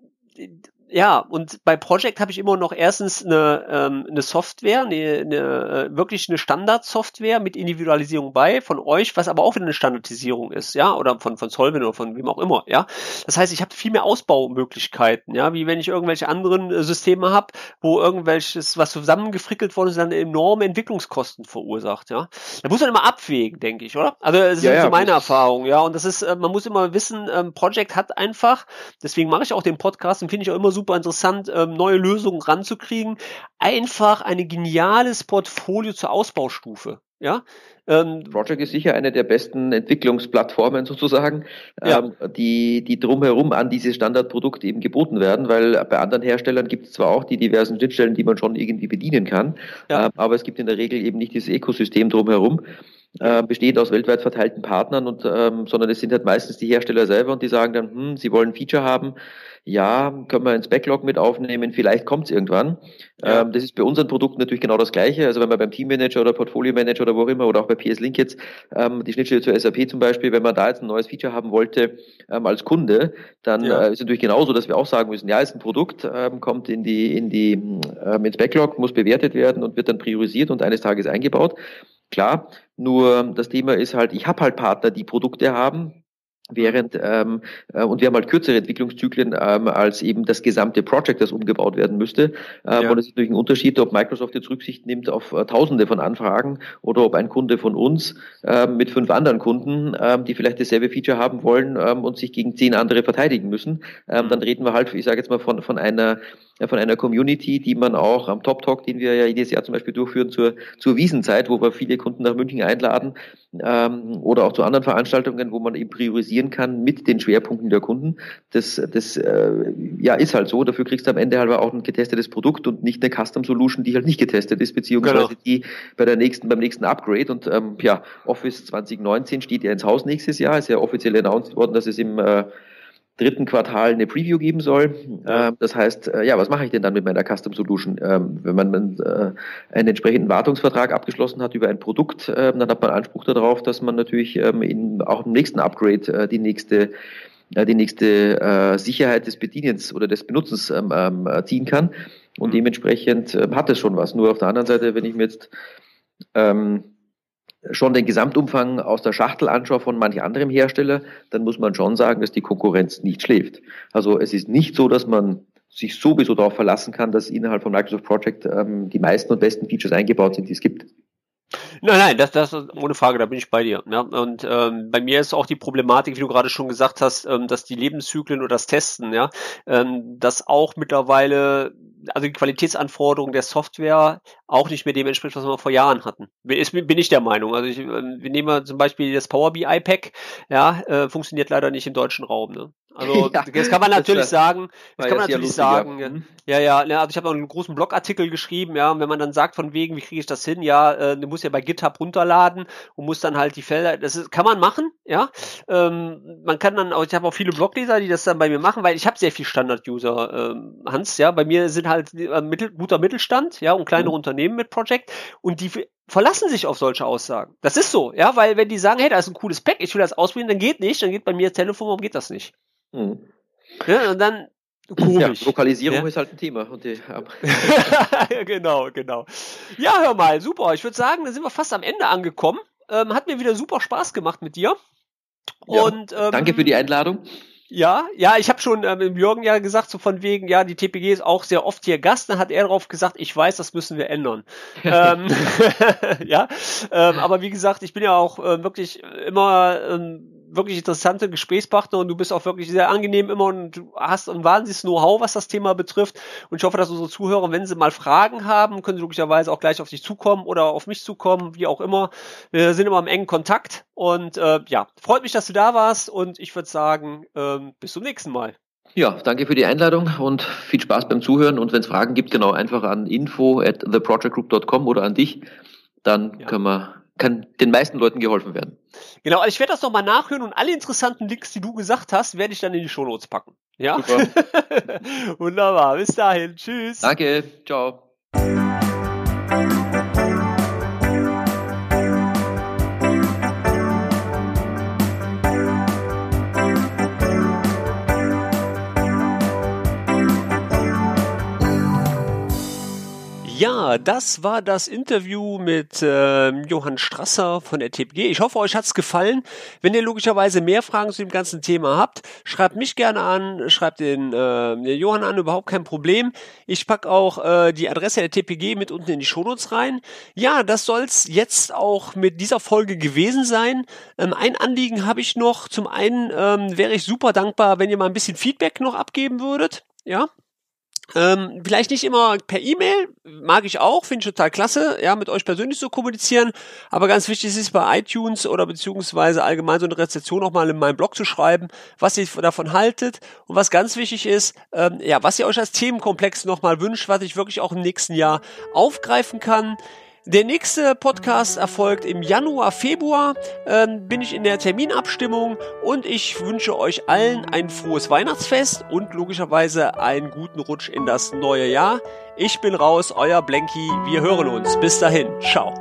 ja, und bei Project habe ich immer noch erstens eine, ähm, eine Software, eine, eine, äh, wirklich eine Standardsoftware mit Individualisierung bei von euch, was aber auch wieder eine Standardisierung ist, ja, oder von, von Solvin oder von wem auch immer, ja. Das heißt, ich habe viel mehr Ausbaumöglichkeiten, ja, wie wenn ich irgendwelche anderen äh, Systeme habe, wo irgendwelches, was zusammengefrickelt worden ist, dann enorme Entwicklungskosten verursacht, ja. Da muss man immer abwägen, denke ich, oder? Also das ist ja, ja, so meine Erfahrung, ja. Und das ist, äh, man muss immer wissen, ähm, Project hat einfach, deswegen mache ich auch den Podcast und finde ich auch immer super super interessant, ähm, neue Lösungen ranzukriegen. Einfach ein geniales Portfolio zur Ausbaustufe. Ja, ähm, Project ist sicher eine der besten Entwicklungsplattformen sozusagen, ja. ähm, die, die drumherum an diese Standardprodukte eben geboten werden, weil bei anderen Herstellern gibt es zwar auch die diversen Schnittstellen, die man schon irgendwie bedienen kann, ja. äh, aber es gibt in der Regel eben nicht dieses Ökosystem drumherum. Äh, besteht aus weltweit verteilten Partnern und ähm, sondern es sind halt meistens die Hersteller selber und die sagen dann, hm, sie wollen ein Feature haben, ja, können wir ins Backlog mit aufnehmen, vielleicht kommt es irgendwann. Ja. Ähm, das ist bei unseren Produkten natürlich genau das Gleiche. Also wenn man beim Teammanager oder Portfolio Manager oder wo auch immer oder auch bei PS Link jetzt ähm, die Schnittstelle zur SAP zum Beispiel, wenn man da jetzt ein neues Feature haben wollte ähm, als Kunde, dann ja. äh, ist natürlich genauso, dass wir auch sagen müssen, ja, ist ein Produkt, ähm, kommt in die in die ähm, ins Backlog, muss bewertet werden und wird dann priorisiert und eines Tages eingebaut. Klar, nur das Thema ist halt, ich habe halt Partner, die Produkte haben, während ähm, äh, und wir haben halt kürzere Entwicklungszyklen ähm, als eben das gesamte Project, das umgebaut werden müsste. Ähm, ja. Und es ist natürlich ein Unterschied, ob Microsoft jetzt Rücksicht nimmt auf äh, Tausende von Anfragen oder ob ein Kunde von uns ähm, mit fünf anderen Kunden, ähm, die vielleicht dasselbe Feature haben wollen ähm, und sich gegen zehn andere verteidigen müssen. Ähm, dann reden wir halt, ich sage jetzt mal von von einer ja, von einer Community, die man auch am Top Talk, den wir ja jedes Jahr zum Beispiel durchführen zur, zur Wiesenzeit, wo wir viele Kunden nach München einladen, ähm, oder auch zu anderen Veranstaltungen, wo man eben priorisieren kann mit den Schwerpunkten der Kunden. Das, das äh, ja, ist halt so. Dafür kriegst du am Ende halt auch ein getestetes Produkt und nicht eine Custom Solution, die halt nicht getestet ist, beziehungsweise genau. die bei der nächsten, beim nächsten Upgrade. Und ähm, ja, Office 2019 steht ja ins Haus nächstes Jahr. Ist ja offiziell announced worden, dass es im äh, dritten Quartal eine Preview geben soll. Ähm, das heißt, äh, ja, was mache ich denn dann mit meiner Custom Solution? Ähm, wenn man äh, einen entsprechenden Wartungsvertrag abgeschlossen hat über ein Produkt, äh, dann hat man Anspruch darauf, dass man natürlich ähm, in, auch im nächsten Upgrade äh, die nächste die nächste Sicherheit des Bedienens oder des Benutzens ähm, ähm, ziehen kann. Und mhm. dementsprechend hat es schon was. Nur auf der anderen Seite, wenn ich mir jetzt ähm, schon den Gesamtumfang aus der Schachtel anschaue von manch anderem Hersteller, dann muss man schon sagen, dass die Konkurrenz nicht schläft. Also es ist nicht so, dass man sich sowieso darauf verlassen kann, dass innerhalb von Microsoft Project ähm, die meisten und besten Features eingebaut sind, die es gibt. Nein, nein, das, das ohne Frage, da bin ich bei dir. Ja, und ähm, bei mir ist auch die Problematik, wie du gerade schon gesagt hast, ähm, dass die Lebenszyklen oder das Testen, ja, ähm, das auch mittlerweile, also die Qualitätsanforderungen der Software auch nicht mehr dementsprechend, was wir vor Jahren hatten. Bin, bin ich der Meinung. Also ich, äh, wir nehmen zum Beispiel das Power BI Pack, ja, äh, funktioniert leider nicht im deutschen Raum. Ne? Also ja, das kann man natürlich sagen, das kann man natürlich sagen. Mhm. Ja, ja, ja, also ich habe noch einen großen Blogartikel geschrieben, ja, und wenn man dann sagt von wegen, wie kriege ich das hin, ja, äh, du musst ja bei GitHub runterladen und musst dann halt die Felder, das ist, kann man machen, ja. Ähm, man kann dann auch, ich habe auch viele Blogleser, die das dann bei mir machen, weil ich habe sehr viel Standard-User, ähm, Hans, ja. Bei mir sind halt äh, mittel, guter Mittelstand, ja, und kleine mhm. Unternehmen mit Project und die verlassen sich auf solche Aussagen. Das ist so, ja, weil wenn die sagen, hey, da ist ein cooles Pack, ich will das ausprobieren, dann geht nicht, dann geht bei mir das Telefon, warum geht das nicht? Mhm. Ja, und dann komisch. Ja, Lokalisierung ja? ist halt ein Thema. Die, genau, genau. Ja, hör mal, super. Ich würde sagen, da sind wir fast am Ende angekommen. Ähm, hat mir wieder super Spaß gemacht mit dir. Und ähm, danke für die Einladung. Ja, ja, ich habe schon ähm, im Jürgen ja gesagt, so von wegen, ja, die TPG ist auch sehr oft hier Gast. Dann hat er darauf gesagt, ich weiß, das müssen wir ändern. ähm, ja, ähm, aber wie gesagt, ich bin ja auch äh, wirklich immer ähm, wirklich interessante Gesprächspartner und du bist auch wirklich sehr angenehm immer und du hast ein wahnsinniges Know-how, was das Thema betrifft. Und ich hoffe, dass unsere Zuhörer, wenn sie mal Fragen haben, können sie glücklicherweise auch gleich auf dich zukommen oder auf mich zukommen, wie auch immer. Wir sind immer im engen Kontakt und äh, ja, freut mich, dass du da warst und ich würde sagen, ähm, bis zum nächsten Mal. Ja, danke für die Einladung und viel Spaß beim Zuhören. Und wenn es Fragen gibt, genau einfach an info at theprojectgroup.com oder an dich, dann ja. können wir kann den meisten Leuten geholfen werden. Genau, also ich werde das nochmal nachhören und alle interessanten Links, die du gesagt hast, werde ich dann in die Shownotes packen. Ja? Super. Wunderbar. Bis dahin. Tschüss. Danke. Ciao. Das war das Interview mit äh, Johann Strasser von der TPG. Ich hoffe, euch hat's gefallen. Wenn ihr logischerweise mehr Fragen zu dem ganzen Thema habt, schreibt mich gerne an, schreibt den, äh, den Johann an, überhaupt kein Problem. Ich pack auch äh, die Adresse der TPG mit unten in die Shownotes rein. Ja, das soll's jetzt auch mit dieser Folge gewesen sein. Ähm, ein Anliegen habe ich noch. Zum einen ähm, wäre ich super dankbar, wenn ihr mal ein bisschen Feedback noch abgeben würdet. Ja, ähm, vielleicht nicht immer per E-Mail, mag ich auch, finde ich total klasse, ja, mit euch persönlich zu kommunizieren. Aber ganz wichtig ist es bei iTunes oder beziehungsweise allgemein so eine Rezeption auch mal in meinem Blog zu schreiben, was ihr davon haltet und was ganz wichtig ist, ähm, ja, was ihr euch als Themenkomplex nochmal wünscht, was ich wirklich auch im nächsten Jahr aufgreifen kann. Der nächste Podcast erfolgt im Januar, Februar. Ähm, bin ich in der Terminabstimmung und ich wünsche euch allen ein frohes Weihnachtsfest und logischerweise einen guten Rutsch in das neue Jahr. Ich bin raus, euer Blanky. Wir hören uns. Bis dahin. Ciao.